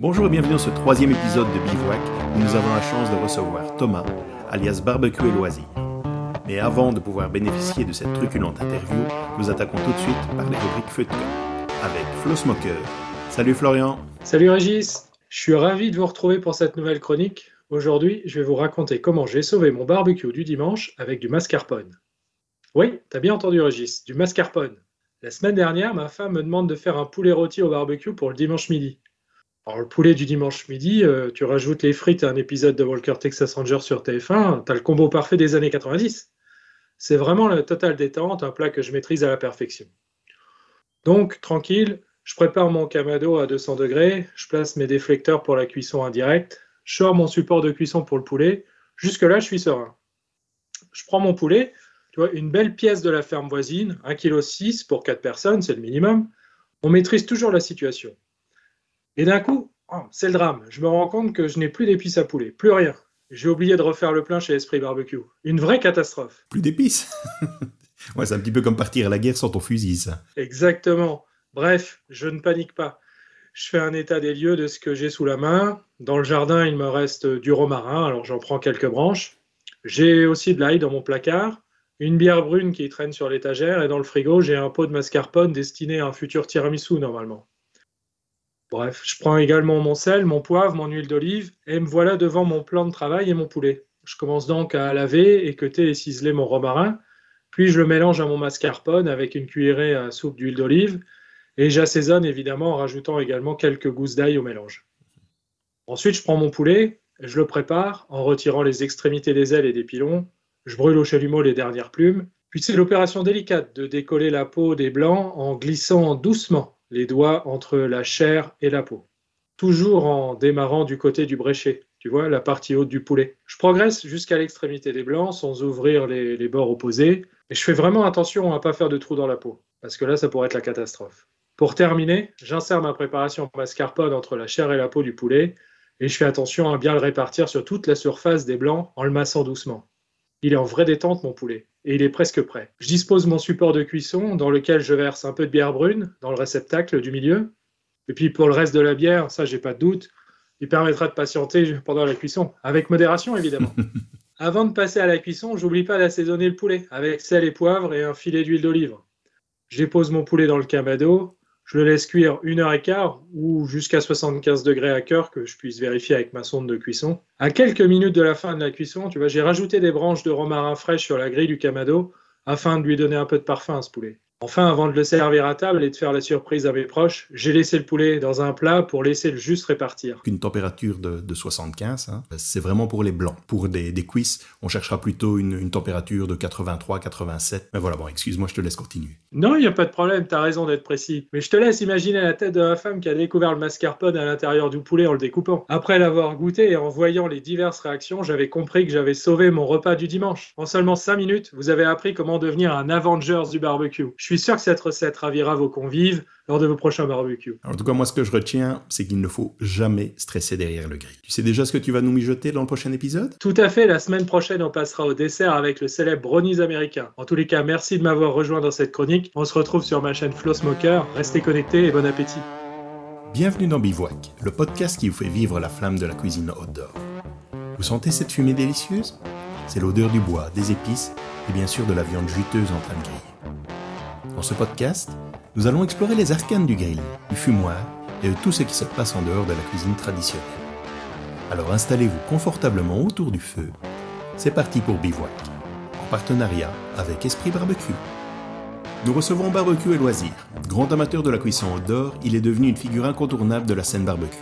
Bonjour et bienvenue dans ce troisième épisode de Bivouac où nous avons la chance de recevoir Thomas, alias Barbecue et Loisirs. Mais avant de pouvoir bénéficier de cette truculente interview, nous attaquons tout de suite par les rubriques feu de camp avec Flo Smoker. Salut Florian. Salut Régis. Je suis ravi de vous retrouver pour cette nouvelle chronique. Aujourd'hui, je vais vous raconter comment j'ai sauvé mon barbecue du dimanche avec du mascarpone. Oui, t'as bien entendu Régis, du mascarpone. La semaine dernière, ma femme me demande de faire un poulet rôti au barbecue pour le dimanche midi. Alors, le poulet du dimanche midi, euh, tu rajoutes les frites à un épisode de Walker Texas Ranger sur TF1, t'as le combo parfait des années 90. C'est vraiment la totale détente, un plat que je maîtrise à la perfection. Donc, tranquille, je prépare mon camado à 200 degrés, je place mes déflecteurs pour la cuisson indirecte, je sors mon support de cuisson pour le poulet. Jusque-là, je suis serein. Je prends mon poulet, tu vois, une belle pièce de la ferme voisine, 1,6 kg pour 4 personnes, c'est le minimum. On maîtrise toujours la situation. Et d'un coup, oh, c'est le drame. Je me rends compte que je n'ai plus d'épices à poulet, plus rien. J'ai oublié de refaire le plein chez Esprit Barbecue. Une vraie catastrophe. Plus d'épices Ouais, c'est un petit peu comme partir à la guerre sans ton fusil, ça. Exactement. Bref, je ne panique pas. Je fais un état des lieux de ce que j'ai sous la main. Dans le jardin, il me reste du romarin, alors j'en prends quelques branches. J'ai aussi de l'ail dans mon placard, une bière brune qui traîne sur l'étagère, et dans le frigo, j'ai un pot de mascarpone destiné à un futur tiramisu normalement. Bref, je prends également mon sel, mon poivre, mon huile d'olive, et me voilà devant mon plan de travail et mon poulet. Je commence donc à laver, équeuter et ciseler mon romarin, puis je le mélange à mon mascarpone avec une cuillerée à soupe d'huile d'olive, et j'assaisonne évidemment en rajoutant également quelques gousses d'ail au mélange. Ensuite, je prends mon poulet, je le prépare en retirant les extrémités des ailes et des pilons, je brûle au chalumeau les dernières plumes, puis c'est l'opération délicate de décoller la peau des blancs en glissant doucement les doigts entre la chair et la peau. Toujours en démarrant du côté du bréchet, tu vois, la partie haute du poulet. Je progresse jusqu'à l'extrémité des blancs sans ouvrir les, bords opposés. Et je fais vraiment attention à ne pas faire de trous dans la peau, parce que là, ça pourrait être la catastrophe. Pour terminer, j'insère ma préparation mascarpone entre la chair et la peau du poulet, et je fais attention à bien le répartir sur toute la surface des blancs en le massant doucement. Il est en vraie détente, mon poulet, et il est presque prêt. Je dispose mon support de cuisson dans lequel je verse un peu de bière brune dans le réceptacle du milieu. Et puis pour le reste de la bière, ça j'ai pas de doute, il permettra de patienter pendant la cuisson, avec modération évidemment. Avant de passer à la cuisson, j'oublie pas d'assaisonner le poulet avec sel et poivre et un filet d'huile d'olive. Je dépose mon poulet dans le camado, je le laisse cuire une heure et quart ou jusqu'à 75 degrés à cœur que je puisse vérifier avec ma sonde de cuisson. À quelques minutes de la fin de la cuisson, tu vois, j'ai rajouté des branches de romarin frais sur la grille du camado afin de lui donner un peu de parfum à ce poulet. Enfin, avant de le servir à table et de faire la surprise à mes proches, j'ai laissé le poulet dans un plat pour laisser le juste répartir. Une température de, 75, hein, c'est vraiment pour les blancs. Pour des, des cuisses, on cherchera plutôt une, température de 83, 87. Mais voilà, bon, excuse-moi, je te laisse continuer. Non, il n'y a pas de problème, tu as raison d'être précis. Mais je te laisse imaginer la tête de la femme qui a découvert le mascarpone à l'intérieur du poulet en le découpant. Après l'avoir goûté et en voyant les diverses réactions, j'avais compris que j'avais sauvé mon repas du dimanche. En seulement 5 minutes, vous avez appris comment devenir un Avengers du barbecue. Je suis sûr que cette recette ravira vos convives lors de vos prochains barbecues. En tout cas, moi, ce que je retiens, c'est qu'il ne faut jamais stresser derrière le grill. Tu sais déjà ce que tu vas nous mijoter dans le prochain épisode? Tout à fait. La semaine prochaine, on passera au dessert avec le célèbre brownies américain. En tous les cas, merci de m'avoir rejoint dans cette chronique. On se retrouve sur ma chaîne Flow Smoker. Restez connectés et bon appétit. Bienvenue dans Bivouac, le podcast qui vous fait vivre la flamme de la cuisine outdoor. Vous sentez cette fumée délicieuse? C'est l'odeur du bois, des épices et bien sûr de la viande juteuse en train de griller. Dans ce podcast, nous allons explorer les arcanes du grill, du fumoir et de tout ce qui se passe en dehors de la cuisine traditionnelle. Alors installez-vous confortablement autour du feu. C'est parti pour Bivouac, en partenariat avec Esprit Barbecue. Nous recevons Barbecue et Loisirs. Grand amateur de la cuisson outdoor, il est devenu une figure incontournable de la scène barbecue.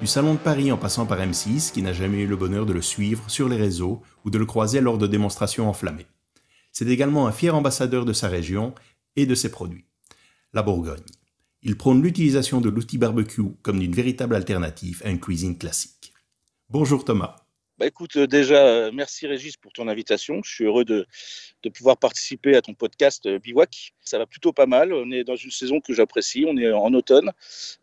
Du salon de Paris en passant par M6, qui n'a jamais eu le bonheur de le suivre sur les réseaux ou de le croiser lors de démonstrations enflammées. C'est également un fier ambassadeur de sa région et de ses produits. La Bourgogne. Il prône l'utilisation de l'outil barbecue comme d'une véritable alternative à une cuisine classique. Bonjour Thomas. Bah écoute, euh, déjà, euh, merci Régis pour ton invitation. Je suis heureux de, pouvoir participer à ton podcast euh, Bivouac. Ça va plutôt pas mal. On est dans une saison que j'apprécie. On est en automne.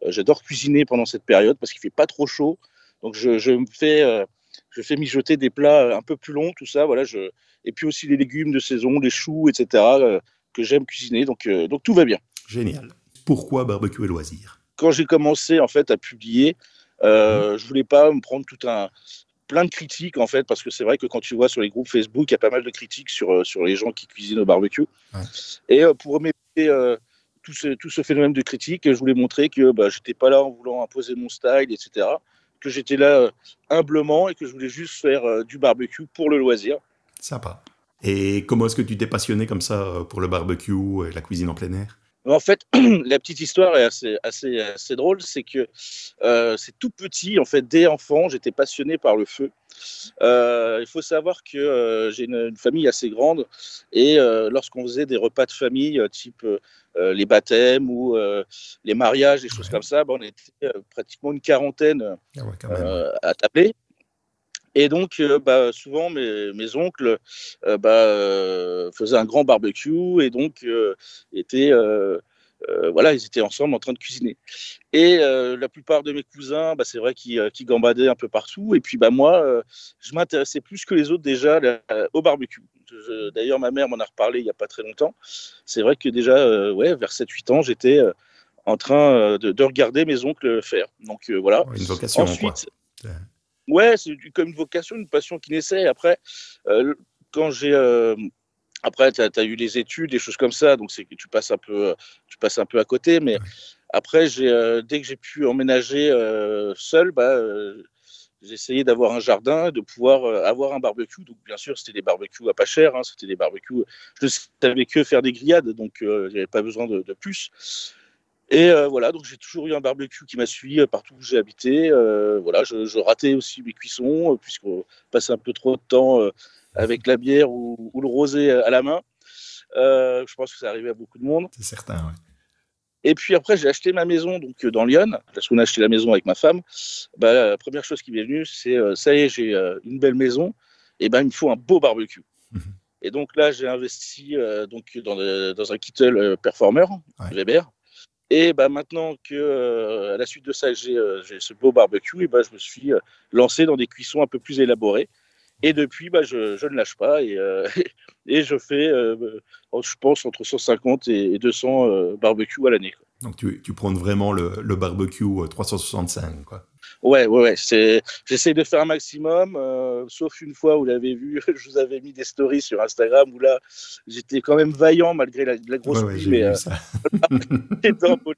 J'adore cuisiner pendant cette période parce qu'il fait pas trop chaud. Donc je, me fais, je fais mijoter des plats un peu plus longs, tout ça. Voilà. Et puis aussi les légumes de saison, les choux, etc que j'aime cuisiner, donc, euh, donc tout va bien. Génial. Pourquoi barbecue et loisirs? Quand j'ai commencé en fait à publier, Euh, je voulais pas me prendre tout un plein de critiques en fait parce que c'est vrai que quand tu vois sur les groupes Facebook il y a pas mal de critiques sur, euh, sur les gens qui cuisinent au barbecue. Et euh, pour remettre tout, ce, tout ce phénomène de critique je voulais montrer que bah, j'étais pas là en voulant imposer mon style etc que j'étais là humblement et que je voulais juste faire du barbecue pour le loisir. Sympa et comment est-ce que tu t'es passionné comme ça pour le barbecue et la cuisine en plein air? En fait, la petite histoire est assez, assez, assez drôle, c'est que euh, c'est tout petit, en fait, dès enfant, j'étais passionné par le feu. Euh, il faut savoir que euh, j'ai une, famille assez grande et lorsqu'on faisait des repas de famille, type les baptêmes ou les mariages, des choses comme ça, ben, on était pratiquement une quarantaine ah à tabler. Et donc, euh, bah, souvent, mes, mes oncles euh, bah, euh, faisaient un grand barbecue et donc étaient, voilà, ils étaient ensemble en train de cuisiner. Et la plupart de mes cousins, bah, c'est vrai qu'ils gambadaient un peu partout. Et puis, bah, moi, je m'intéressais plus que les autres déjà au barbecue. D'ailleurs, ma mère m'en a reparlé il n'y a pas très longtemps. C'est vrai que déjà, ouais, vers 7-8 ans, j'étais en train de, de, regarder mes oncles faire. Donc, voilà. Une vocation, Ensuite, quoi ouais, c'est comme une vocation, une passion qui naissait. Après, euh, quand j'ai. Euh, après, tu as, eu les études, des choses comme ça, donc c'est que tu passes un peu, tu passes un peu à côté. Mais après, euh, dès que j'ai pu emménager seul, bah, j'ai essayé d'avoir un jardin, de pouvoir avoir un barbecue. Donc, bien sûr, c'était des barbecues à pas cher. Hein, c'était des barbecues. Je savais que faire des grillades, donc avait pas besoin de, de plus. Et euh, voilà, donc j'ai toujours eu un barbecue qui m'a suivi euh, partout où j'ai habité. Euh, voilà, je, ratais aussi mes cuissons, puisqu'on passait un peu trop de temps avec la bière ou, le rosé à la main. je pense que ça arrivait à beaucoup de monde. C'est certain, oui. Et puis après, j'ai acheté ma maison donc dans Lyon, parce qu'on a acheté la maison avec ma femme. Bah, la première chose qui m'est venue, c'est ça y est, j'ai une belle maison, et ben il me faut un beau barbecue. Mhm. Et donc là, j'ai investi donc dans, dans, un Kittle Performer Weber. Et bah, maintenant que, euh, à la suite de ça, j'ai euh, ce beau barbecue, et bah, je me suis euh, lancé dans des cuissons un peu plus élaborées. Et depuis, bah, je, ne lâche pas et, et je fais, je pense, entre 150 et 200 barbecues à l'année. Donc tu, tu prends vraiment le, le barbecue 365, quoi. Ouais, ouais, ouais. C'est, j'essaie de faire un maximum, euh, sauf une fois, vous l'avez vu, je vous avais mis des stories sur Instagram où là, j'étais quand même vaillant malgré la, grosse pluie, mais euh,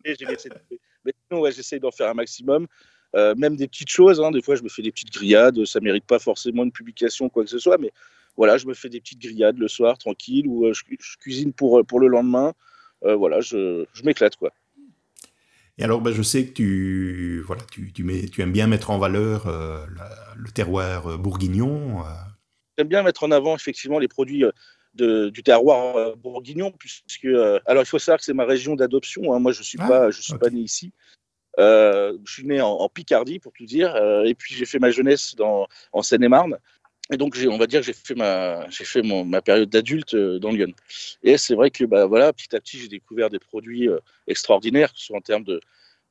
j'ai laissé Mais sinon, ouais, j'essaie d'en faire un maximum. Euh, même des petites choses, hein. des fois je me fais des petites grillades, ça mérite pas forcément une publication quoi que ce soit, mais voilà, je me fais des petites grillades le soir tranquille ou je, cuisine pour, pour le lendemain. voilà, je, je m'éclate quoi. Et alors, ben, je sais que tu, voilà, tu, tu, mets, tu aimes bien mettre en valeur euh, le terroir euh, bourguignon. Euh. J'aime bien mettre en avant effectivement les produits de, du terroir bourguignon, puisque alors il faut savoir que c'est ma région d'adoption. Hein. Moi, je suis ah, pas, je suis pas né ici. je suis né en, Picardie, pour tout dire, et puis j'ai fait ma jeunesse dans, en Seine-et-Marne. Et donc, on va dire que j'ai fait ma, j'ai fait mon, ma période d'adulte dans Lyon. Et c'est vrai que, bah, voilà, petit à petit, j'ai découvert des produits extraordinaires, que ce soit en termes de,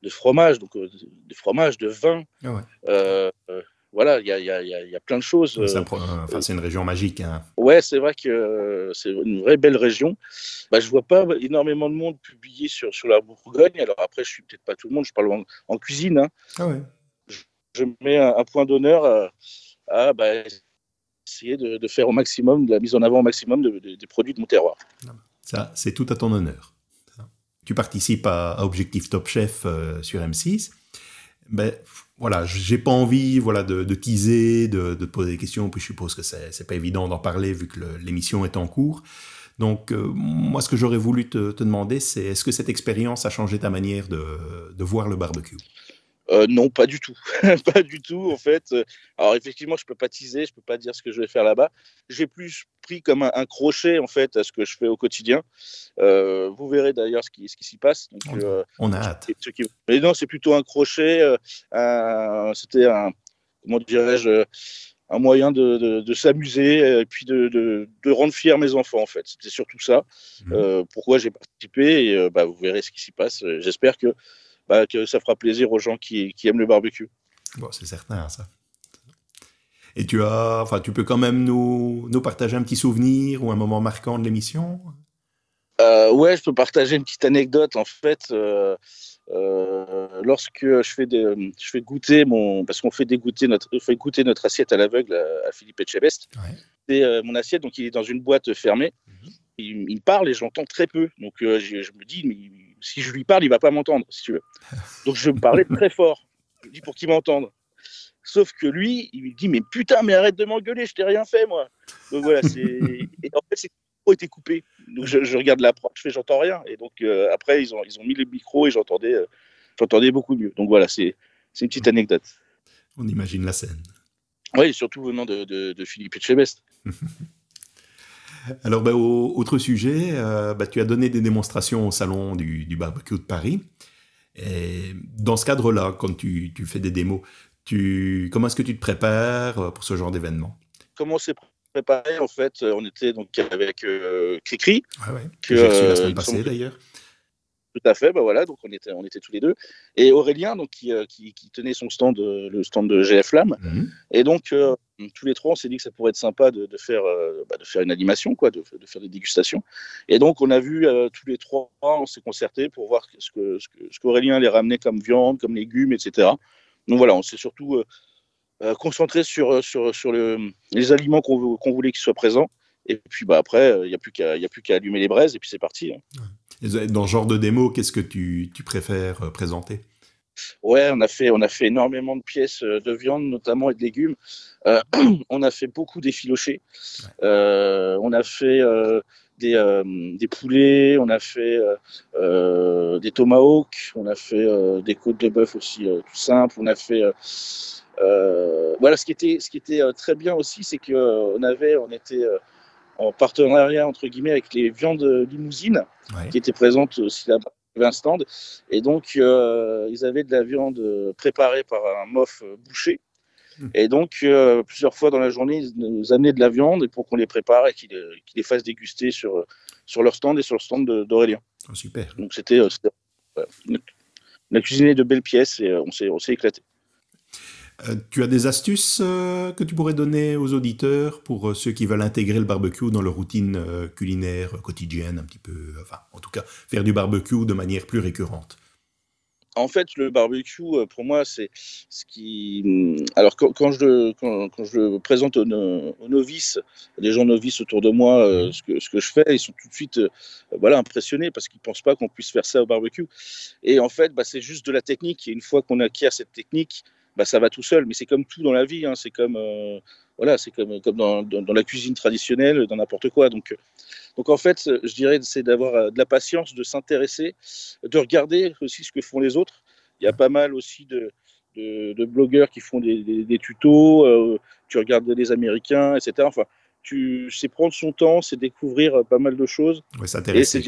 de fromage, donc euh, de fromage, de vin. Ah euh, euh, voilà, il y a, y, a, y a, plein de choses. C'est une région magique. Hein. Ouais, c'est vrai que c'est une vraie belle région. Bah, je vois pas énormément de monde publier sur, sur la Bourgogne. Alors après, je suis peut-être pas tout le monde, je parle en, cuisine. Hein. Ah ouais. je, mets un, point d'honneur à, bah, essayer de, de, faire au maximum, de la mise en avant au maximum des produits de mon terroir. Ça, c'est tout à ton honneur tu participes à, Objectif Top Chef euh, sur M6. Ben voilà, j'ai pas envie voilà de, teaser, de, de, te poser des questions, puis je suppose que c'est pas évident d'en parler vu que l'émission est en cours. Donc euh, moi, ce que j'aurais voulu te, demander, c'est est-ce que cette expérience a changé ta manière de, de voir le barbecue? Euh, non, pas du tout. pas du tout, en fait. Alors, effectivement, je peux pas teaser, je peux pas dire ce que je vais faire là-bas. J'ai plus pris comme un, crochet, en fait, à ce que je fais au quotidien. Euh, vous verrez d'ailleurs ce qui, ce qui s'y passe. Donc, on, a euh, hâte. Mais non, c'est plutôt un crochet. C'était un, comment dirais-je, un moyen de, s'amuser et puis de, rendre fiers mes enfants, en fait. C'était surtout ça. Mmh. pourquoi j'ai participé et bah, vous verrez ce qui s'y passe. J'espère que bah, que ça fera plaisir aux gens qui, aiment le barbecue. Bon, c'est certain, ça. Et tu as, enfin, tu peux quand même nous, nous partager un petit souvenir ou un moment marquant de l'émission? Euh, Ouais, je peux partager une petite anecdote. En fait, euh, lorsque je fais, des, je fais goûter mon. Parce qu'on fait, dégoûter notre, fait goûter notre assiette à l'aveugle à, Philippe Etchebest. C'est mon assiette, donc il est dans une boîte fermée. Mhm. il, parle et j'entends très peu. Donc je, je, me dis, mais si je lui parle, il va pas m'entendre, si tu veux. Donc je me parlais très fort. Je dis pour qu'il m'entende. Sauf que lui, il me dit Mais putain, mais arrête de m'engueuler, je t'ai rien fait, moi. Donc voilà, c'est. Et en fait, c'est micro était coupé. Donc je, regarde la je fais J'entends rien. Et donc euh, après, ils ont, ils ont mis le micro et j'entendais euh, j'entendais beaucoup mieux. Donc voilà, c'est une petite anecdote. On imagine la scène. Oui, surtout venant de, de, de Philippe Etchebest. Alors, bah, autre sujet, euh, bah, tu as donné des démonstrations au salon du, du barbecue de Paris. Et dans ce cadre-là, quand tu, tu, fais des démos, tu, comment est-ce que tu te prépares euh, pour ce genre d'événement? Comment c'est préparé En fait, euh, on était donc avec euh, Cricri. Ouais, ouais. Que, j'ai reçu la semaine passée d'ailleurs. Tout à fait, bah voilà, donc on était, on était tous les deux. Et Aurélien, donc, qui, qui, tenait son stand, le stand de GF Lam. Mhm. Et donc, tous les trois, on s'est dit que ça pourrait être sympa de, de faire, bah, de faire une animation, quoi, de, de, faire des dégustations. Et donc, on a vu tous les trois, on s'est concerté pour voir ce que, ce qu'Aurélien allait ramener comme viande, comme légumes, etc. Donc voilà, on s'est surtout euh, euh, concentré sur, euh, sur, sur le, les aliments qu'on voulait qu'ils soient présents. Et puis bah, après, il n'y a plus qu'à allumer les braises et puis c'est parti. Hein. Dans ce genre de démo, qu'est-ce que tu, tu préfères présenter? Ouais, on a fait, on a fait énormément de pièces de viande, notamment et de légumes. on a fait beaucoup d'effilochés. on a fait des, des, poulets, on a fait des tomahawks, on a fait des côtes de bœuf aussi tout simple, on a fait voilà ce qui était ce qui était très bien aussi, c'est que on avait on était en partenariat entre guillemets avec les viandes limousines qui étaient présentes aussi là-bas un stand et donc ils avaient de la viande préparée par un mof bouché Hmm. Et donc, euh, plusieurs fois dans la journée, ils nous amenaient de la viande pour qu'on les prépare et qu'ils les fassent déguster sur, sur leur stand et sur le stand d'Aurélien. Oh, super. Donc, c'était. Euh, on a cuisiné de belles pièces et euh, on s'est éclaté. Tu as des astuces que tu pourrais donner aux auditeurs pour ceux qui veulent intégrer le barbecue dans leur routine culinaire quotidienne, un petit peu, enfin, en tout cas, faire du barbecue de manière plus récurrente? En fait, le barbecue, euh, pour moi, c'est ce qui. Hum, alors, quand, je, le, quand, je le présente aux, novices, des gens novices autour de moi, euh, mmh. ce, que, ce que je fais, ils sont tout de suite euh, voilà, impressionnés parce qu'ils ne pensent pas qu'on puisse faire ça au barbecue. Et en fait, bah, c'est juste de la technique. Et une fois qu'on acquiert cette technique, bah, ça va tout seul. Mais c'est comme tout dans la vie. Hein. C'est comme, voilà, c'est comme, comme dans, dans, la cuisine traditionnelle, dans n'importe quoi. Donc, donc en fait, je dirais, c'est d'avoir euh, de la patience, de s'intéresser, de regarder aussi ce que font les autres. Il y a pas mal aussi de, de, blogueurs qui font des, des, tutos, euh, tu regardes les Américains, etc. Enfin, tu c'est prendre son temps, c'est découvrir euh, pas mal de choses. Ouais, s'intéresser.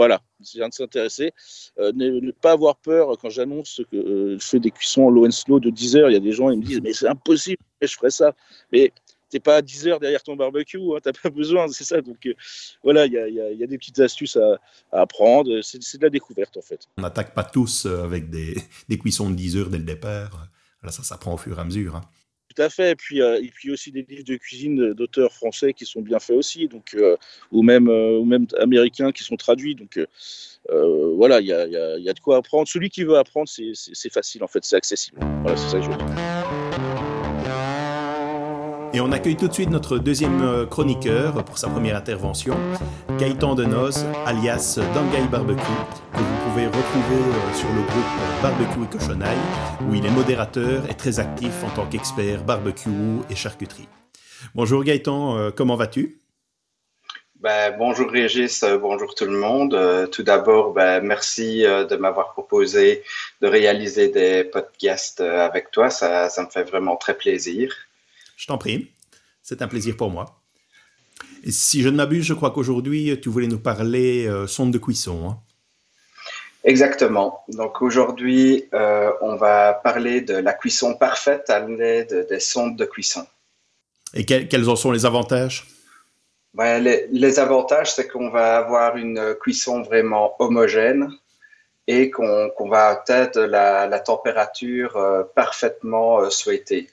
Voilà, c'est bien de s'intéresser. ne, pas avoir peur quand j'annonce que je fais des cuissons low and slow de 10 heures. Il y a des gens qui me disent Mais c'est impossible, je ferai ça. Mais t'es pas à 10 heures derrière ton barbecue, hein, t'as pas besoin, c'est ça. Donc euh, voilà, il y a, des petites astuces à, apprendre. C'est de la découverte en fait. On n'attaque pas tous euh, avec des, des, cuissons de 10 heures dès le départ. Là, ça s'apprend au fur et à mesure. Hein. Tout à fait. Et puis, euh, et puis aussi des livres de cuisine d'auteurs français qui sont bien faits aussi, donc, ou, même, ou même américains qui sont traduits. Donc voilà, il y a, y, a, y a, de quoi apprendre. Celui qui veut apprendre, c'est facile en fait, c'est accessible. Voilà, c'est ça que je veux dire. Et on accueille tout de suite notre deuxième euh, chroniqueur pour sa première intervention, Gaëtan Denoz, alias Dangai Barbecue, que vous pouvez retrouver euh, sur le groupe Barbecue et Cochonaille, où il est modérateur et très actif en tant qu'expert barbecue et charcuterie. Bonjour Gaëtan, euh, comment vas-tu? Ben, bonjour Régis, bonjour tout le monde. tout d'abord, ben, merci de m'avoir proposé de réaliser des podcasts avec toi. Ça, ça me fait vraiment très plaisir. Je t'en prie. C'est un plaisir pour moi. Et si je ne m'abuse, je crois qu'aujourd'hui, tu voulais nous parler euh, sonde de cuisson. Hein. Exactement. Donc aujourd'hui, euh, on va parler de la cuisson parfaite à l'aide des sondes de cuisson. Et quels en sont les avantages? Ben, les, avantages, c'est qu'on va avoir une cuisson vraiment homogène et qu'on va atteindre la, température euh, parfaitement souhaitée.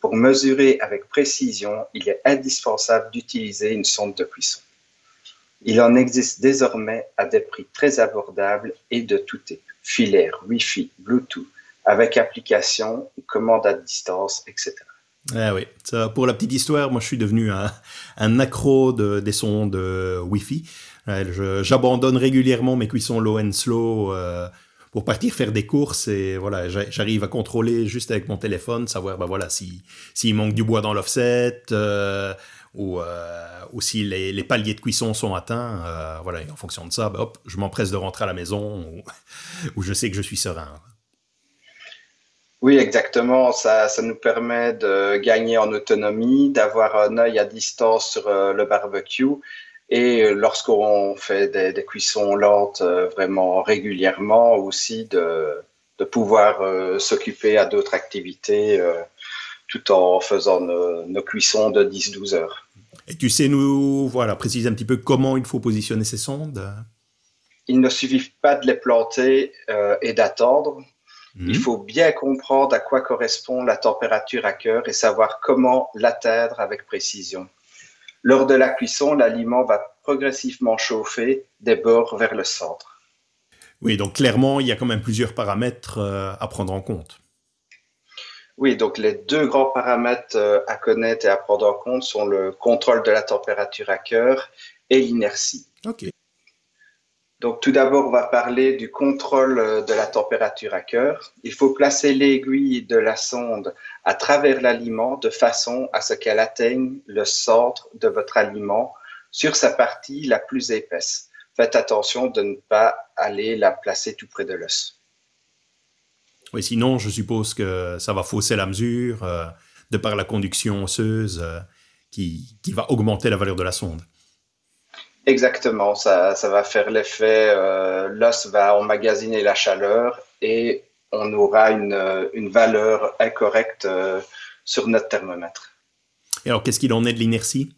Pour mesurer avec précision, il est indispensable d'utiliser une sonde de cuisson. Il en existe désormais à des prix très abordables et de tout type, filaire, Wi-Fi, Bluetooth, avec application, commande à distance, etc. Ah oui, pour la petite histoire, moi je suis devenu un, accro de, des sondes Wi-Fi. J'abandonne régulièrement mes cuissons low and slow euh, pour partir faire des courses et voilà, j'arrive à contrôler juste avec mon téléphone, savoir bah voilà si s'il manque du bois dans l'offset euh, ou, euh, ou si les, paliers de cuisson sont atteints, euh, voilà, en fonction de ça, bah, hop, je m'empresse de rentrer à la maison où, où je sais que je suis serein. Oui, exactement. Ça, ça nous permet de gagner en autonomie, d'avoir un œil à distance sur le barbecue et lorsqu'on fait des, des, cuissons lentes euh, vraiment régulièrement, aussi de, de pouvoir euh, s'occuper à d'autres activités euh, tout en faisant nos, nos cuissons de 10-12 heures. Et tu sais nous voilà, préciser un petit peu comment il faut positionner ces sondes? Il ne suffit pas de les planter euh, et d'attendre. Mmh. Il faut bien comprendre à quoi correspond la température à cœur et savoir comment l'atteindre avec précision. Lors de la cuisson, l'aliment va progressivement chauffer des bords vers le centre. Oui, donc clairement, il y a quand même plusieurs paramètres euh, à prendre en compte. Oui, donc les deux grands paramètres euh, à connaître et à prendre en compte sont le contrôle de la température à cœur et l'inertie. Donc tout d'abord, on va parler du contrôle euh, de la température à cœur. Il faut placer l'aiguille de la sonde à travers l'aliment de façon à ce qu'elle atteigne le centre de votre aliment sur sa partie la plus épaisse. Faites attention de ne pas aller la placer tout près de l'os. Oui, sinon, je suppose que ça va fausser la mesure euh, de par la conduction osseuse euh, qui, qui va augmenter la valeur de la sonde. Exactement, ça, ça va faire l'effet, euh, l'os va emmagasiner la chaleur et on aura une, une valeur incorrecte euh, sur notre thermomètre. Et alors, qu'est-ce qu'il en est de l'inertie?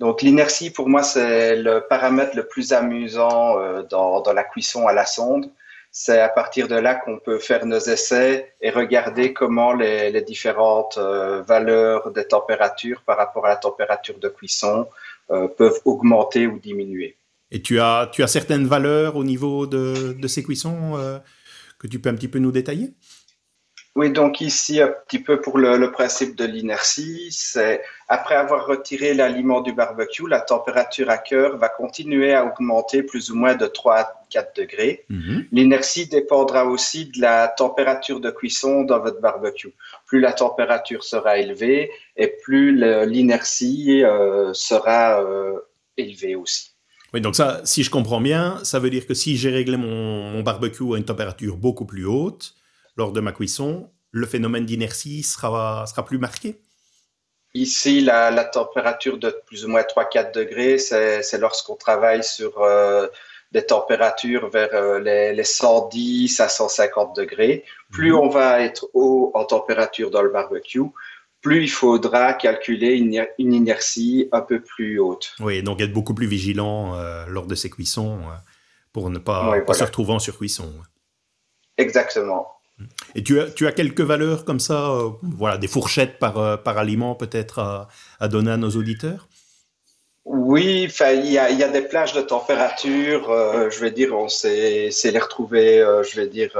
Donc, l'inertie, pour moi, c'est le paramètre le plus amusant euh, dans, dans, la cuisson à la sonde. C'est à partir de là qu'on peut faire nos essais et regarder comment les, les différentes euh, valeurs des températures par rapport à la température de cuisson euh, peuvent augmenter ou diminuer. Et tu as, tu as certaines valeurs au niveau de, de ces cuissons euh, que tu peux un petit peu nous détailler? Oui, donc ici, un petit peu pour le, le principe de l'inertie, c'est après avoir retiré l'aliment du barbecue, la température à cœur va continuer à augmenter plus ou moins de 3 à 4 degrés. Mm -hmm. L'inertie dépendra aussi de la température de cuisson dans votre barbecue. Plus la température sera élevée et plus l'inertie euh, sera euh, élevée aussi. Oui, donc ça, si je comprends bien, ça veut dire que si j'ai réglé mon, mon, barbecue à une température beaucoup plus haute lors de ma cuisson, le phénomène d'inertie sera, sera plus marqué Ici, la, la, température de plus ou moins 3-4 degrés, c'est lorsqu'on travaille sur euh, des températures vers euh, les, les, 110 à 150 degrés. Plus mmh. on va être haut en température dans le barbecue, plus il faudra calculer une, une, inertie un peu plus haute. Oui, donc être beaucoup plus vigilant euh, lors de ces cuissons pour ne pas, oui, pas se retrouver en surcuisson. Exactement. Et tu as, tu as quelques valeurs comme ça, euh, voilà, des fourchettes par, euh, par aliment peut-être à, à, donner à nos auditeurs? Oui, il y a, y a, des plages de température, euh, je vais dire, on s'est les retrouver, je vais dire,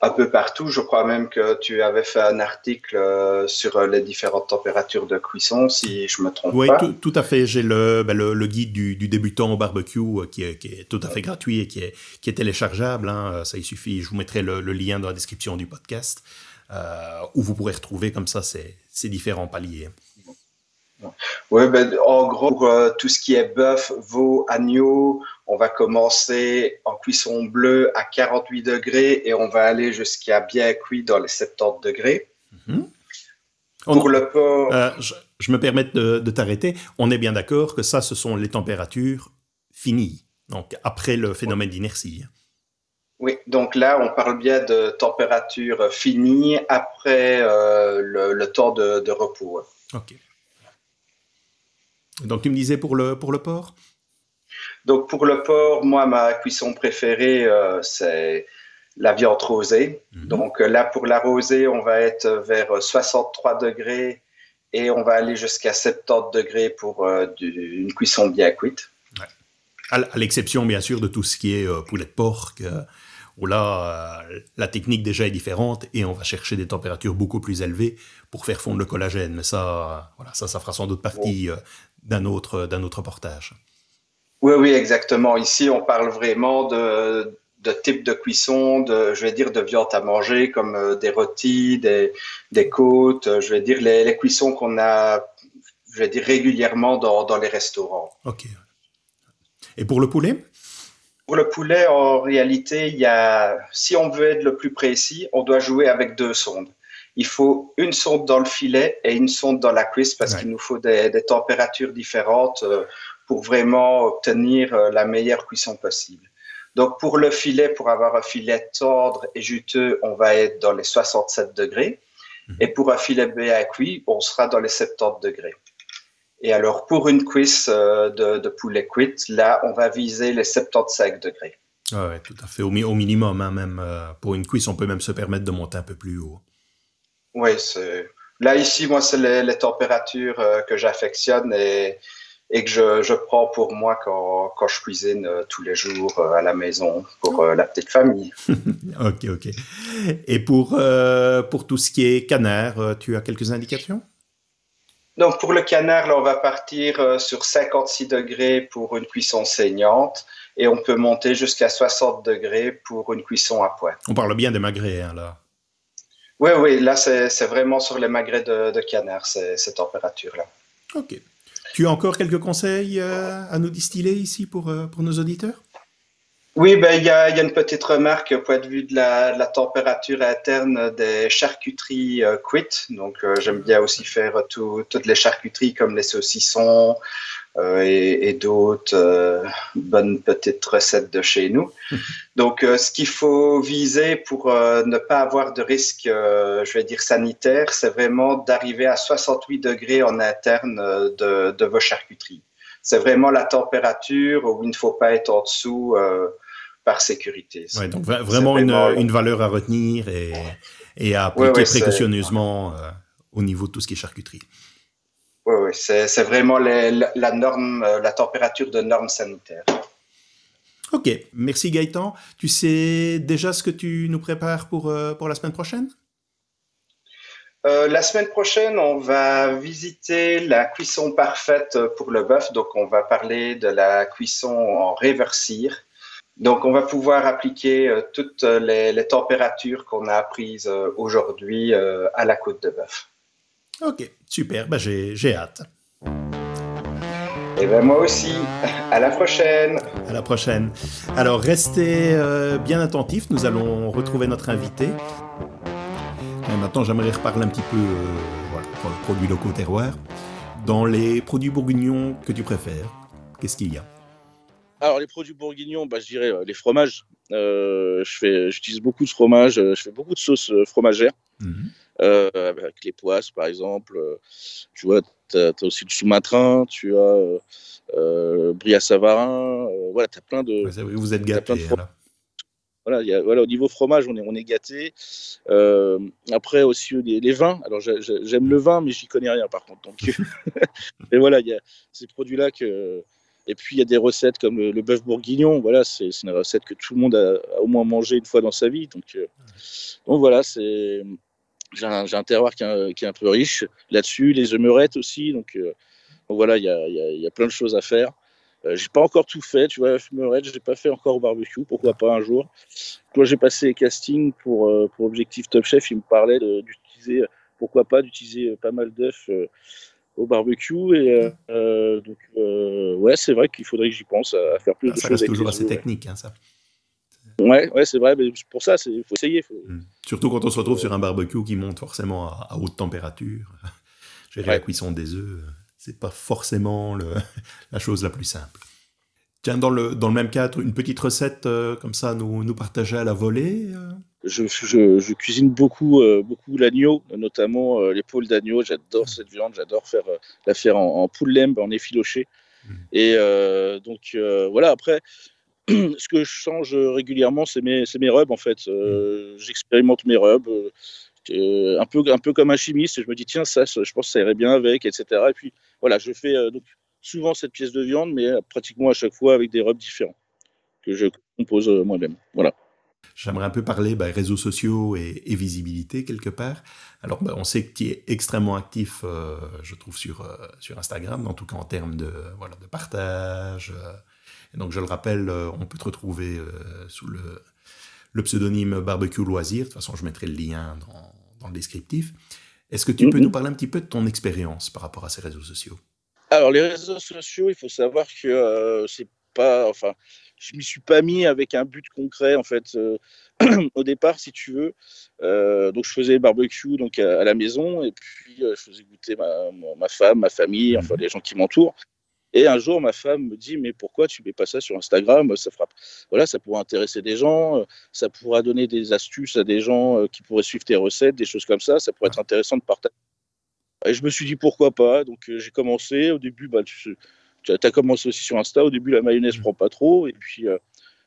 un peu partout. Je crois même que tu avais fait un article euh, sur les différentes températures de cuisson, si je me trompe oui, pas. Oui, tout, tout, à fait. J'ai le, ben le, le, guide du, du, débutant au barbecue euh, qui est, qui est, tout à fait gratuit et qui est, qui est téléchargeable. Hein. Ça, il suffit, je vous mettrai le, le, lien dans la description du podcast, euh, où vous pourrez retrouver comme ça ces, ces différents paliers. Oui, ben, en gros, euh, tout ce qui est bœuf, veau, agneau, on va commencer en cuisson bleue à 48 degrés et on va aller jusqu'à bien cuit dans les 70 degrés. -hmm. Pour le porc. Euh, je, je, me permets de, de t'arrêter. On est bien d'accord que ça, ce sont les températures finies, donc après le phénomène d'inertie. Oui, donc là, on parle bien de température finie après euh, le, le, temps de, de repos. Ok. Donc tu me disais pour le, pour le porc? Donc pour le porc, moi, ma cuisson préférée, euh, c'est la viande rosée. -hmm. Donc là, pour la rosée, on va être vers 63 degrés et on va aller jusqu'à 70 degrés pour euh, du, une cuisson bien cuite. Ouais. À l'exception, bien sûr, de tout ce qui est euh, poulet de porc, où là, euh, la technique déjà est différente et on va chercher des températures beaucoup plus élevées pour faire fondre le collagène. Mais ça, voilà, ça, ça fera sans doute partie euh, d'un autre, d'un autre portage. Oui, oui, exactement. Ici, on parle vraiment de, de type de cuisson, de, je vais dire, de viande à manger, comme euh, des rôtis, des, des côtes, je vais dire, les, les cuissons qu'on a, je vais dire, régulièrement dans, dans les restaurants. OK. Et pour le poulet? Pour le poulet, en réalité, il y a, si on veut être le plus précis, on doit jouer avec deux sondes. Il faut une sonde dans le filet et une sonde dans la cuisse parce qu'il nous faut des, températures différentes euh, pour vraiment obtenir euh, la meilleure cuisson possible. Donc pour le filet, pour avoir un filet tendre et juteux, on va être dans les 67 degrés. Mhm. Et pour un filet à cuit, on sera dans les 70 degrés. Et alors, pour une cuisse euh, de, poulet cuite, là, on va viser les 75 degrés. Ah oui, tout à fait. Au, minimum, hein, même euh, pour une cuisse, on peut même se permettre de monter un peu plus haut. Oui, là, ici, moi, c'est les, températures euh, que j'affectionne et, et que je, je, prends pour moi quand, quand je cuisine tous les jours à la maison pour la petite famille. ok, ok. Et pour, pour tout ce qui est canard, tu as quelques indications? Donc pour le canard, là, on va partir euh, sur 56 degrés pour une cuisson saignante et on peut monter jusqu'à 60 degrés pour une cuisson à point. On parle bien des magrets, hein, là. Oui, oui, là c'est vraiment sur les magrets de, canard, ces, températures-là. Ok. Tu as encore quelques conseils euh, à nous distiller ici pour, euh, pour nos auditeurs? Oui, ben, il y, a, une petite remarque au point de vue de la, température interne des charcuteries euh. Donc, euh, j'aime bien aussi faire tout, toutes les charcuteries comme les saucissons et, et d'autres euh, bonnes petites recettes de chez nous. Donc, ce qu'il faut viser pour ne pas avoir de risque, je vais dire sanitaire, c'est vraiment d'arriver à 68 degrés en interne de, de vos charcuteries. C'est vraiment la température où il ne faut pas être en dessous par sécurité. Ouais, donc vraiment une, une, valeur à retenir et, et à appliquer précautionneusement euh, au niveau de tout ce qui est charcuterie. Oui, oui, c'est vraiment la, la, norme, euh, la température de norme sanitaire. Ok, merci Gaëtan. Tu sais déjà ce que tu nous prépares pour, euh, pour la semaine prochaine? Euh, la semaine prochaine, on va visiter la cuisson parfaite pour le bœuf. Donc, on va parler de la cuisson en réversir. Donc, on va pouvoir appliquer euh, toutes les, températures qu'on a apprises aujourd'hui à la côte de bœuf. Ok, super, bah, j'ai hâte. Et eh ben moi aussi. À la prochaine. À la prochaine. Alors restez bien attentifs. Nous allons retrouver notre invité. Et maintenant, j'aimerais reparler un petit peu voilà, pour le produit locaux terroir. Dans les produits bourguignons que tu préfères, qu'est-ce qu'il y a? Alors, les produits bourguignons, bah, je dirais euh, les fromages. Euh, j'utilise beaucoup de fromage, euh, je fais beaucoup de sauces fromagères. Mhm. avec les poisses, par exemple. Tu vois, tu as, aussi du sous-matrin, tu as euh, Bria Savarin. voilà, tu as plein de. vous êtes gâtés. Voilà, y a, voilà, au niveau fromage, on est, on est gâté. après aussi les, vins. Alors j'aime le vin, mais j'y connais rien par contre. Donc, et voilà, il y a ces produits-là que et puis il y a des recettes comme le, bœuf bourguignon. Voilà, c'est une recette que tout le monde a, au moins mangé une fois dans sa vie. Donc, euh, donc voilà, c'est j'ai un, un, terroir qui est, qui est, un peu riche là-dessus. Les œumerettes aussi. Donc, euh, donc voilà, il y a, y, y a, plein de choses à faire. Euh, j'ai pas encore tout fait, tu vois, œumerettes, je l'ai pas fait encore au barbecue. Pourquoi pas un jour Quand j'ai passé les castings pour euh, pour Objectif Top Chef, il me parlait d'utiliser, pourquoi pas, d'utiliser pas mal d'œufs au barbecue. Et euh, euh, donc, euh, ouais, c'est vrai qu'il faudrait que j'y pense à, faire plus ah, de ça choses. C'est toujours assez technique, hein, ça. Ouais, ouais c'est vrai, mais pour ça, il faut essayer. Faut... Hmm. Surtout quand on se retrouve sur un barbecue qui monte forcément à, haute température. Gérer la cuisson des œufs, c'est pas forcément le, la chose la plus simple. Tiens, dans le, dans le même cadre, une petite recette comme ça nous, nous partager à la volée je, je, je, cuisine beaucoup, euh, beaucoup l'agneau, notamment euh, l'épaule d'agneau. J'adore cette viande, j'adore faire, euh, la faire en, en poulet en effiloché. Mmh. Et donc voilà, après, ce que je change régulièrement, c'est mes, mes rubs en fait. Mmh. J'expérimente mes rubs. un peu, un peu comme un chimiste, je me dis tiens ça, je pense que ça irait bien avec, etc. Et puis voilà, je fais donc souvent cette pièce de viande, mais pratiquement à chaque fois avec des rubs différents que je compose moi-même. Voilà. J'aimerais un peu parler bah, réseaux sociaux et, visibilité quelque part. Alors, bah, on sait que tu es extrêmement actif, euh, je trouve, sur, euh, sur Instagram, en tout cas en termes de, voilà, de partage. Euh. Et donc, je le rappelle, on peut te retrouver sous le, le pseudonyme Barbecue Loisir. De toute façon, je mettrai le lien dans, dans le descriptif. Est-ce que tu peux mhm. nous parler un petit peu de ton expérience par rapport à ces réseaux sociaux? Alors, les réseaux sociaux, il faut savoir que c'est pas. Enfin, je m'y suis pas mis avec un but concret en fait euh, au départ si tu veux euh, donc je faisais barbecue donc à, la maison et puis euh, je faisais goûter ma, ma, femme ma famille enfin les gens qui m'entourent et un jour ma femme me dit mais pourquoi tu mets pas ça sur Instagram? Ça fera voilà ça pourrait intéresser des gens ça pourra donner des astuces à des gens qui pourraient suivre tes recettes des choses comme ça ça pourrait être intéressant de partager et je me suis dit pourquoi pas? Donc j'ai commencé au début bah, tu, as commencé aussi sur Insta. Au début, la mayonnaise ne mm. prend pas trop. Et puis, euh,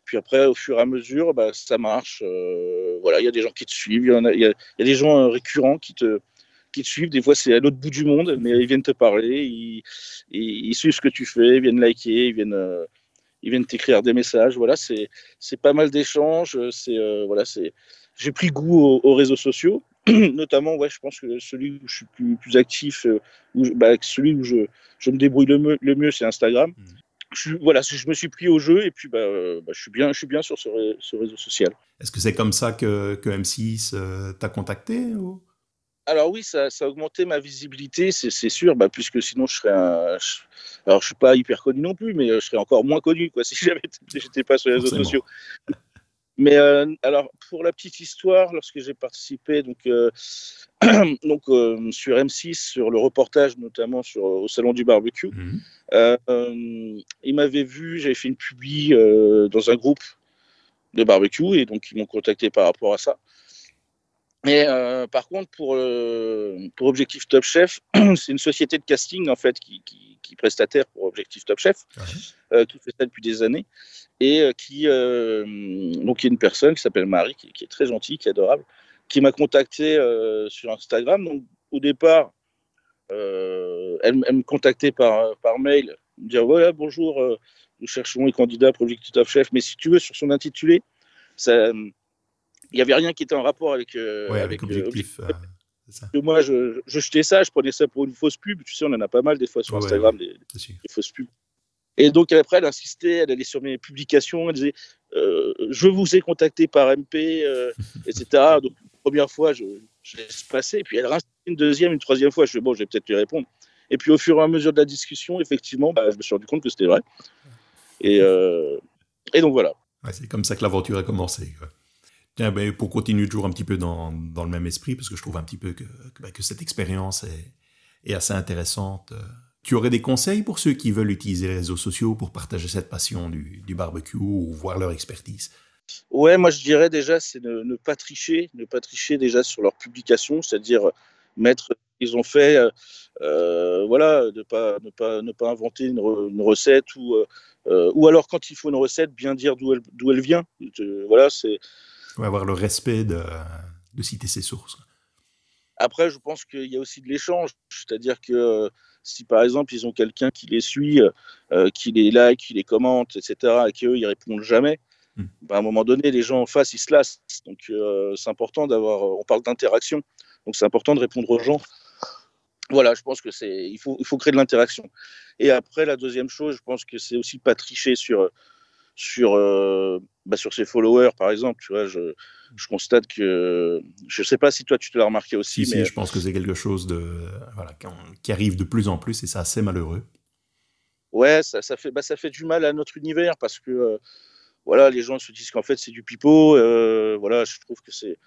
puis après, au fur et à mesure, bah, ça marche. Euh, voilà, il y a des gens qui te suivent. Il y, a, des gens euh, récurrents qui te, qui te suivent. Des fois, c'est à l'autre bout du monde, mais ils viennent te parler. Ils, ils, suivent ce que tu fais. Ils viennent liker. Ils viennent. ils viennent t'écrire des messages. Voilà, c'est pas mal d'échanges. C'est voilà, c'est j'ai pris goût aux, réseaux sociaux, notamment, ouais, je pense que celui où je suis plus, plus actif, où, bah, celui où je, je me débrouille le, mieux, le mieux c'est Instagram. Mmh. Je, voilà, je me suis pris au jeu et puis bah, euh, bah, je, suis bien, je suis bien sur ce, réseau social. Est-ce que c'est comme ça que, que M6 euh, t'a contacté ou... Alors oui, ça, ça, a augmenté ma visibilité, c'est sûr, bah, puisque sinon je serais un... alors je suis pas hyper connu non plus, mais euh, je serais encore moins connu quoi, si j'étais si pas sur les réseaux sociaux. Mais euh, alors, pour la petite histoire, lorsque j'ai participé donc, euh, donc euh, sur M6, sur le reportage notamment sur, au Salon du Barbecue, mhm. ils m'avaient vu, j'avais fait une publi dans un groupe de barbecue et donc ils m'ont contacté par rapport à ça. Mais par contre, pour, pour Objectif Top Chef, c'est une société de casting en fait qui, qui, qui est prestataire pour Objectif Top Chef, qui fait ça depuis des années et euh, qui euh, donc il y a une personne qui s'appelle Marie qui, est très gentille, qui est adorable, qui m'a contacté euh, sur Instagram. Donc au départ, elle, me contactait par, par mail, me dire voilà bonjour, nous cherchons les candidats pour Objectif Top Chef, mais si tu veux sur son intitulé, ça il n'y avait rien qui était en rapport avec, avec, objectif. Moi, je, je, jetais ça, je prenais ça pour une fausse pub. Tu sais, on en a pas mal des fois sur Instagram, des, fausses pubs. Et donc après, elle insistait, elle allait sur mes publications, elle disait euh, Je vous ai contacté par MP, euh, etc. Donc, première fois, je, je laisse passer. Et puis elle insistait une deuxième, une troisième fois. Je fais Bon, je vais peut-être lui répondre. Et puis au fur et à mesure de la discussion, effectivement, bah, je me suis rendu compte que c'était vrai. Et, euh, et, donc voilà. c'est comme ça que l'aventure a commencé. Tiens, ben, pour continuer toujours un petit peu dans, dans, le même esprit, parce que je trouve un petit peu que, que, ben, cette expérience est, assez intéressante tu aurais des conseils pour ceux qui veulent utiliser les réseaux sociaux pour partager cette passion du, barbecue ou voir leur expertise? Ouais, moi je dirais déjà, c'est ne, ne, pas tricher, ne pas tricher déjà sur leur publication, c'est-à-dire mettre ce qu'ils ont fait, euh, euh, voilà, ne pas, ne, pas, ne pas inventer une, recette ou, euh, ou alors quand il faut une recette, bien dire d'où elle, d'où elle vient. voilà, c'est. Avoir le respect de, de citer ses sources. Après, je pense qu'il y a aussi de l'échange, c'est-à-dire que si par exemple ils ont quelqu'un qui les suit, euh, qui les like, qui les commente, etc., et qu'eux ils répondent jamais, hmm. ben, à un moment donné les gens en face ils se lassent. Donc euh, c'est important d'avoir, on parle d'interaction, donc c'est important de répondre aux gens. Voilà, je pense que c'est, il faut, il faut créer de l'interaction. Et après la deuxième chose, je pense que c'est aussi pas tricher sur sur, euh, bah, sur ses followers, par exemple. Tu vois, je, je constate que. Je ne sais pas si toi, tu te l'as remarqué aussi. mais... je pense que c'est quelque chose de, voilà, qui arrive de plus en plus et c'est assez malheureux. Ouais, ça, ça, fait, bah, ça fait du mal à notre univers parce que euh, voilà, les gens se disent qu'en fait, c'est du pipeau. Euh, voilà, je trouve que c'est.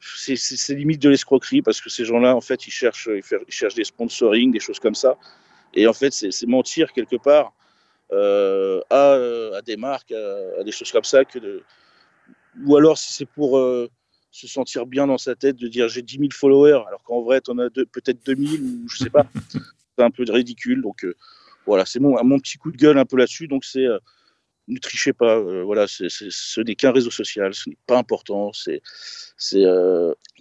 C'est limite de l'escroquerie parce que ces gens-là, en fait, ils cherchent, ils cherchent des sponsoring, des choses comme ça. Et en fait, c'est mentir quelque part euh, à, à, des marques, à, des choses comme ça, que de... ou alors si c'est pour euh, se sentir bien dans sa tête de dire j'ai 10 000 followers, alors qu'en vrai, tu en as peut-être 2000 ou je sais pas. c'est un peu ridicule. Donc euh, voilà, c'est mon, mon petit coup de gueule un peu là-dessus. Donc c'est ne trichez pas. voilà, ce n'est qu'un réseau social, ce n'est pas important. C'est, c'est,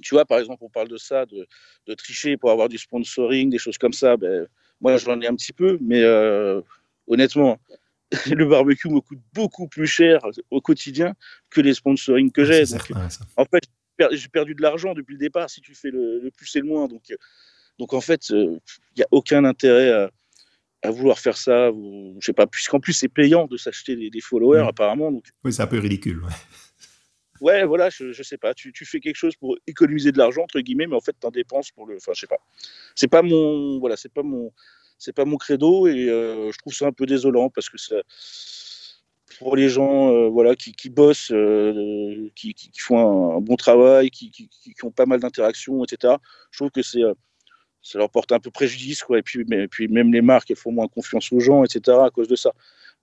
tu vois, par exemple, on parle de ça, de, de, tricher pour avoir du sponsoring, des choses comme ça. Ben, moi, j'en ai un petit peu, mais honnêtement, le barbecue me coûte beaucoup plus cher au quotidien que les sponsorings que j'ai. En fait, j'ai perdu de l'argent depuis le départ si tu fais le, plus et le moins. Donc, donc en fait, il n'y a aucun intérêt à, à vouloir faire ça, ou, je sais pas, puisqu'en plus c'est payant de s'acheter des, followers mm. apparemment. Donc... Oui, c'est un peu ridicule. Ouais, ouais voilà, je, je sais pas, tu, tu, fais quelque chose pour économiser de l'argent entre guillemets, mais en fait tu en dépenses pour le, enfin je sais pas. C'est pas mon, voilà, c'est pas mon, c'est pas mon credo et euh, je trouve ça un peu désolant parce que ça, pour les gens, euh, voilà, qui, qui bossent, euh, qui, qui, font un, bon travail, qui, qui, ont pas mal d'interactions, etc. Je trouve que c'est ça leur porte un peu préjudice, quoi. Et puis, mais, puis même les marques, elles font moins confiance aux gens, etc. à cause de ça.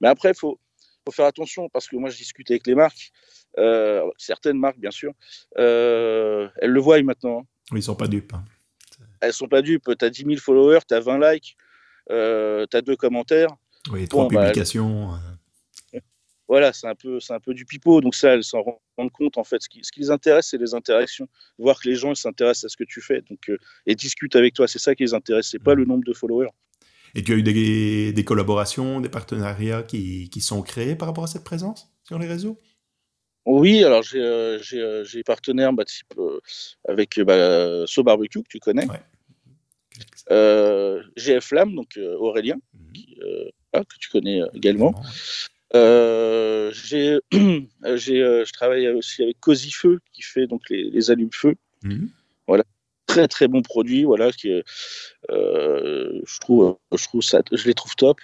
Mais après, il faut, faut, faire attention parce que moi, je discute avec les marques, euh, certaines marques, bien sûr. Euh, elles le voient maintenant. Hein. Ils sont pas dupes. Hein. Elles sont pas dupes. Tu as 10 000 followers, tu as 20 likes, euh, tu as deux commentaires. Oui, trois bah, publications voilà, c'est un peu, un peu du pipeau. Donc ça, elles s'en rendent compte en fait. Ce qui, ce qui les intéresse, c'est les interactions, voir que les gens s'intéressent à ce que tu fais, donc euh, et discutent avec toi. C'est ça qui les intéresse, c'est pas le nombre de followers. Et tu as eu des, des collaborations, des partenariats qui, qui, sont créés par rapport à cette présence sur les réseaux? Oui, alors j'ai euh, euh, j'ai partenaire bah, type, avec bah, So Barbecue que tu connais. GF Flamme, donc Aurélien, mhm. ah, que tu connais également. Euh, j'ai, euh, euh, je travaille aussi avec Cozy Feu qui fait donc les, les allumes-feu. Mhm. Voilà, très très bon produit. Voilà, qui, euh, je trouve, je trouve ça, je les trouve top.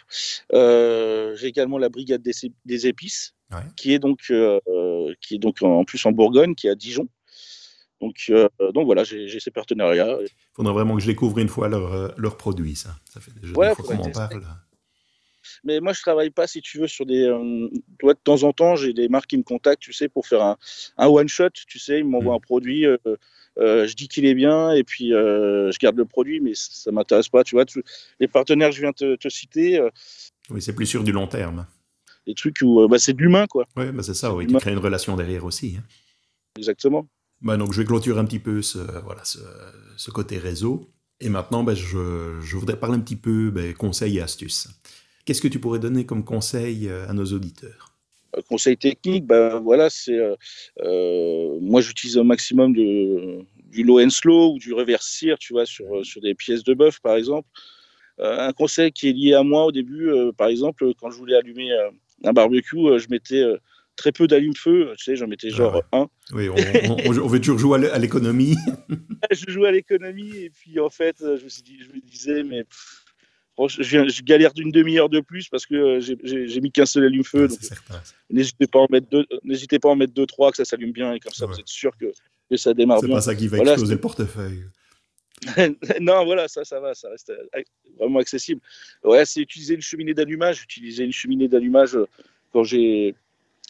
j'ai également la brigade des, des épices, qui est donc, qui est donc en plus en Bourgogne, qui est à Dijon. Donc, donc voilà, j'ai ces partenariats. Il faudrait vraiment que je découvre une fois leurs leur produits, ça. Ça fait déjà ouais, qu'on en parle. Mais moi, je travaille pas, si tu veux, sur des. Euh, toi, de temps en temps, j'ai des marques qui me contactent, tu sais, pour faire un, un one shot. Tu sais, ils m'envoient mm. un produit. Euh, euh, je dis qu'il est bien et puis je garde le produit, mais ça m'intéresse pas. Tu vois, les partenaires que je viens te, te citer. oui, c'est plus sur du long terme. Des trucs où bah, c'est de l'humain, quoi. Oui, bah, c'est ça. Oui, tu crées une relation derrière aussi. Hein. Exactement. Bah, donc, je vais clôturer un petit peu ce, côté réseau. Et maintenant, bah, je, voudrais parler un petit peu bah, conseils et astuces. Qu'est-ce que tu pourrais donner comme conseil euh, à nos auditeurs? Conseil technique, ben voilà, euh, euh, moi j'utilise au maximum du low and slow ou du reverse sear, tu vois, sur des pièces de bœuf par exemple. un conseil qui est lié à moi au début, par exemple, quand je voulais allumer un barbecue, je mettais très peu d'allume-feu, tu sais, j'en mettais genre ah un. Oui, on, veut toujours jouer à l'économie. je jouais à l'économie et puis en fait, je me, dit, je me disais, mais je, galère d'une demi-heure de plus parce que euh, j'ai mis qu'un seul allume-feu. n'hésitez pas à en mettre deux, n'hésitez pas en mettre deux, trois, que ça s'allume bien et comme ça, vous êtes sûr que, que ça démarre bien. C'est pas ça qui va exploser le portefeuille. non, voilà, ça, ça va, ça reste euh, vraiment accessible. Ouais, c'est utiliser une cheminée d'allumage. Utiliser une cheminée d'allumage euh, quand j'ai.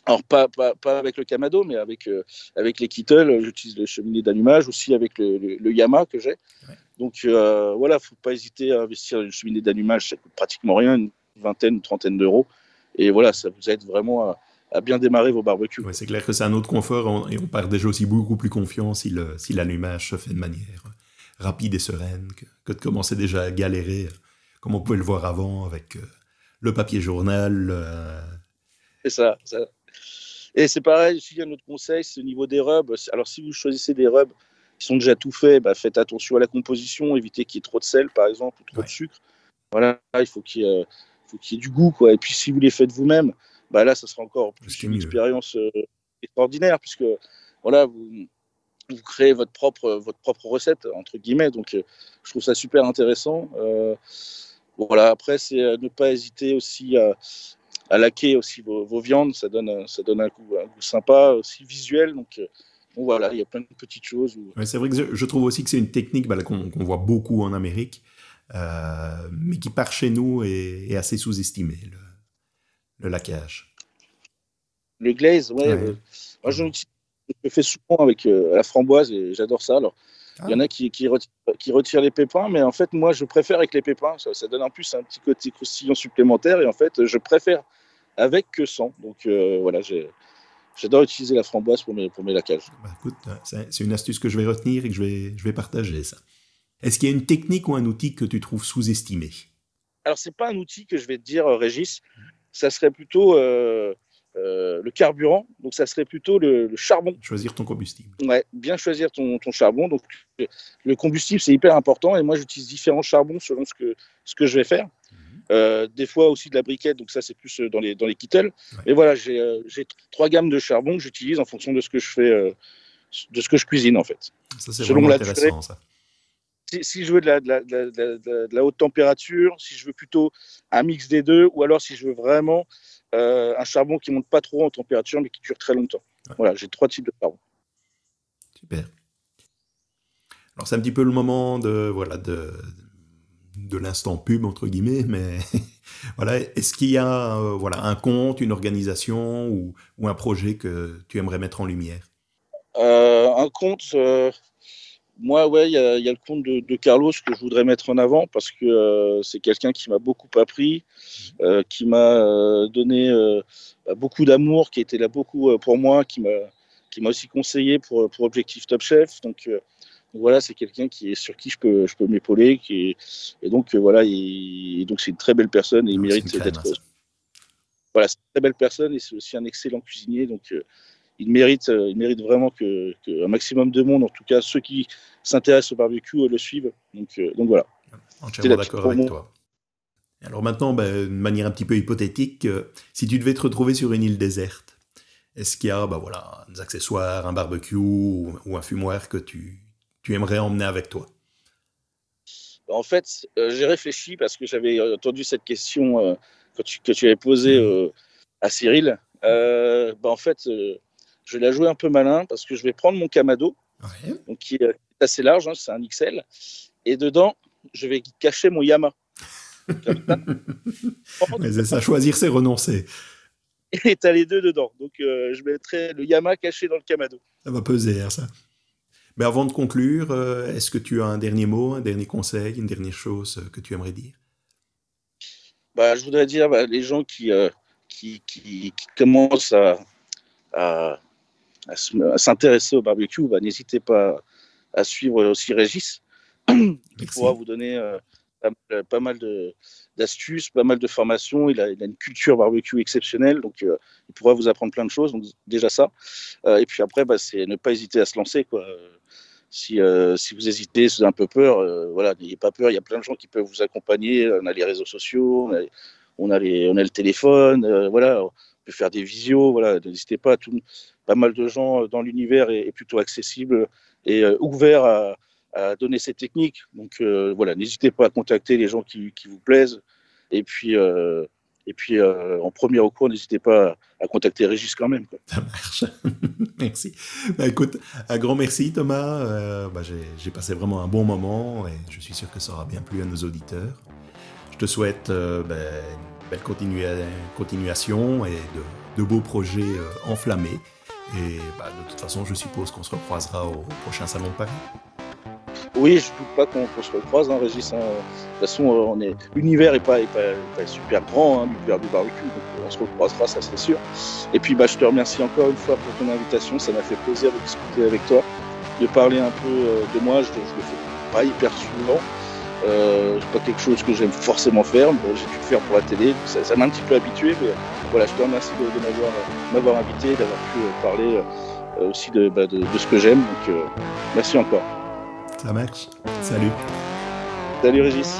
Alors, pas, pas, pas, avec le Kamado, mais avec, avec les Kittle, j'utilise les cheminées d'allumage, aussi avec le, le, Yamaha que j'ai. Donc euh, voilà, faut pas hésiter à investir une cheminée d'allumage, ça coûte pratiquement rien, une vingtaine, une trentaine d'euros. Et voilà, ça vous aide vraiment à, bien démarrer vos barbecues. Ouais, c'est clair que c'est un autre confort et on part déjà aussi beaucoup plus confiant si, si l'allumage se fait de manière rapide et sereine que, de commencer déjà à galérer, comme on pouvait le voir avant avec euh, le papier journal. Euh. C'est ça, ça. Et c'est pareil, il y a un autre conseil, c'est au niveau des rubs. Alors si vous choisissez des rubs qui sont déjà tout faits, bah, faites attention à la composition, évitez qu'il y ait trop de sel, par exemple, ou trop de sucre. Voilà, il faut qu'il y, ait, y ait du goût, quoi. Et puis, si vous les faites vous-même, bah, là, ça sera encore plus une expérience euh, extraordinaire, puisque voilà, vous, vous, créez votre propre, votre propre recette, entre guillemets. Donc, euh, je trouve ça super intéressant. Euh, voilà, après, c'est ne pas hésiter aussi à, à laquer aussi vos, vos, viandes, ça donne, ça donne un goût, un goût sympa, aussi visuel. Donc, voilà, il y a plein de petites choses. c'est vrai que je, trouve aussi que c'est une technique bah, qu'on voit beaucoup en Amérique, euh, mais qui part chez nous est, est assez sous-estimée, le, le, laquage. Le glaze, ouais. Euh, moi, je, le fais souvent avec euh, la framboise et j'adore ça. Alors, il y en a qui, qui, retirent, les pépins, mais en fait, moi, je préfère avec les pépins. Ça, ça, donne en plus un petit côté croustillant supplémentaire et en fait, je préfère avec que sans. Donc, voilà, j'ai J'adore utiliser la framboise pour mes, pour mes lacages. Bah, écoute, c'est une astuce que je vais retenir et que je vais, je vais partager ça. Est-ce qu'il y a une technique ou un outil que tu trouves sous-estimé? Alors, c'est pas un outil que je vais te dire, euh, Régis. ça serait plutôt euh, euh, le carburant, donc ça serait plutôt le, charbon. Choisir ton combustible. Ouais, bien choisir ton, ton charbon. Donc le combustible, c'est hyper important. Et moi, j'utilise différents charbons selon ce que, ce que je vais faire. Mhm. Euh, des fois aussi de la briquette, donc ça c'est plus dans les, dans les kettles. Et voilà, j'ai trois gammes de charbon que j'utilise en fonction de ce que je fais, de ce que je cuisine en fait. Ça c'est vraiment intéressant ça si, je veux de la, haute température, si je veux plutôt un mix des deux, ou alors si je veux vraiment euh, un charbon qui monte pas trop en température mais qui dure très longtemps. Voilà, j'ai trois types de charbon. Super. Alors c'est un petit peu le moment de voilà de, de l'instant pub entre guillemets, mais voilà, est-ce qu'il y a euh, voilà un compte, une organisation ou, un projet que tu aimerais mettre en lumière? Euh, Un compte moi, ouais, il y, a le compte de, Carlos que je voudrais mettre en avant parce que euh, c'est quelqu'un qui m'a beaucoup appris, euh, qui m'a euh, donné bah, beaucoup d'amour, qui était là beaucoup pour moi, qui m'a qui m'a aussi conseillé pour, pour Objectif Top Chef. Donc, voilà, c'est quelqu'un qui est sur qui je peux je peux m'épauler, qui et donc voilà, et donc c'est une très belle personne et il mérite d'être. Voilà, c'est une très belle personne et c'est aussi un excellent cuisinier. Donc il mérite, euh, il mérite vraiment que, un maximum de monde, en tout cas ceux qui s'intéressent au barbecue, euh, le suivent. Donc, euh, donc voilà. Entièrement d'accord avec toi. Alors maintenant, ben, de manière un petit peu hypothétique, si tu devais te retrouver sur une île déserte, est-ce qu'il y a ben, voilà, des accessoires, un barbecue ou, un fumoir que tu, tu, aimerais emmener avec toi? En fait, j'ai réfléchi parce que j'avais entendu cette question que, tu, que, tu, avais posée mmh. à Cyril. Ben, en fait, je vais la jouer un peu malin parce que je vais prendre mon Kamado, donc qui est assez large, hein, c'est un XL, et dedans, je vais cacher mon Yama. Mais c'est ça, choisir, c'est renoncer. Et tu as les deux dedans. Donc, euh, je mettrai le Yama caché dans le Kamado. Ça va peser, hein, ça. Mais avant de conclure, euh, est-ce que tu as un dernier mot, un dernier conseil, une dernière chose que tu aimerais dire? Bah, Je voudrais dire, bah, les gens qui, euh, qui, qui, commencent à, à s'intéresser au barbecue, bah, n'hésitez pas à suivre aussi Régis. Il pourra vous donner euh, pas, mal d'astuces, pas mal de formations. Il a, une culture barbecue exceptionnelle, donc euh, il pourra vous apprendre plein de choses. Donc déjà ça. Euh, et puis après, bah, c'est ne pas hésiter à se lancer. Quoi. Si, si vous hésitez, si vous avez un peu peur, voilà, n'ayez pas peur. Il y a plein de gens qui peuvent vous accompagner. On a les réseaux sociaux, on a, les, on a le téléphone, voilà, peut faire des visios. Voilà, n'hésitez pas tout pas mal de gens euh, dans l'univers est, plutôt accessible et euh, ouvert à, donner ces techniques. Donc euh, voilà, n'hésitez pas à contacter les gens qui, vous plaisent. Et puis, et puis en premier recours, n'hésitez pas à, contacter Régis quand même. Ça marche. merci. Bah, écoute, un grand merci Thomas. Bah, j'ai passé vraiment un bon moment et je suis sûr que ça aura bien plu à nos auditeurs. Je te souhaite bah, belle continuation et de, beaux projets enflammés. Et bah, de toute façon, je suppose qu'on se recroisera au prochain salon de Paris. Oui, je ne doute pas qu'on se recroise, hein, Régis. Hein. De toute façon, euh, l'univers n'est pas, super grand, hein, du barbecue, donc on se recroisera, ça c'est sûr. Et puis, bah, je te remercie encore une fois pour ton invitation. Ça m'a fait plaisir de discuter avec toi, de parler un peu euh, de moi. Je ne le fais pas hyper souvent. Euh, c'est pas quelque chose que j'aime forcément faire. Bon, j'ai dû le faire pour la télé, ça, m'a un petit peu habitué, mais voilà, je te remercie de, de m'avoir invité, d'avoir pu euh, parler euh, aussi bah, de, de, ce que j'aime. Donc euh, merci encore. Ça marche. Salut. Salut Régis.